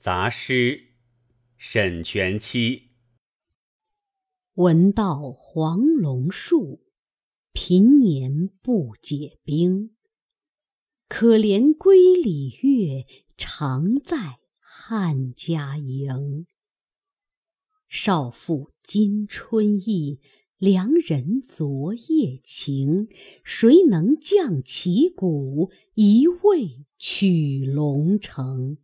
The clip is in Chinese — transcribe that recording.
杂诗，沈佺期。闻道黄龙树，平年不解冰。可怜归里月，常在汉家营。少妇今春意，良人昨夜情。谁能降旗鼓，一味取龙城？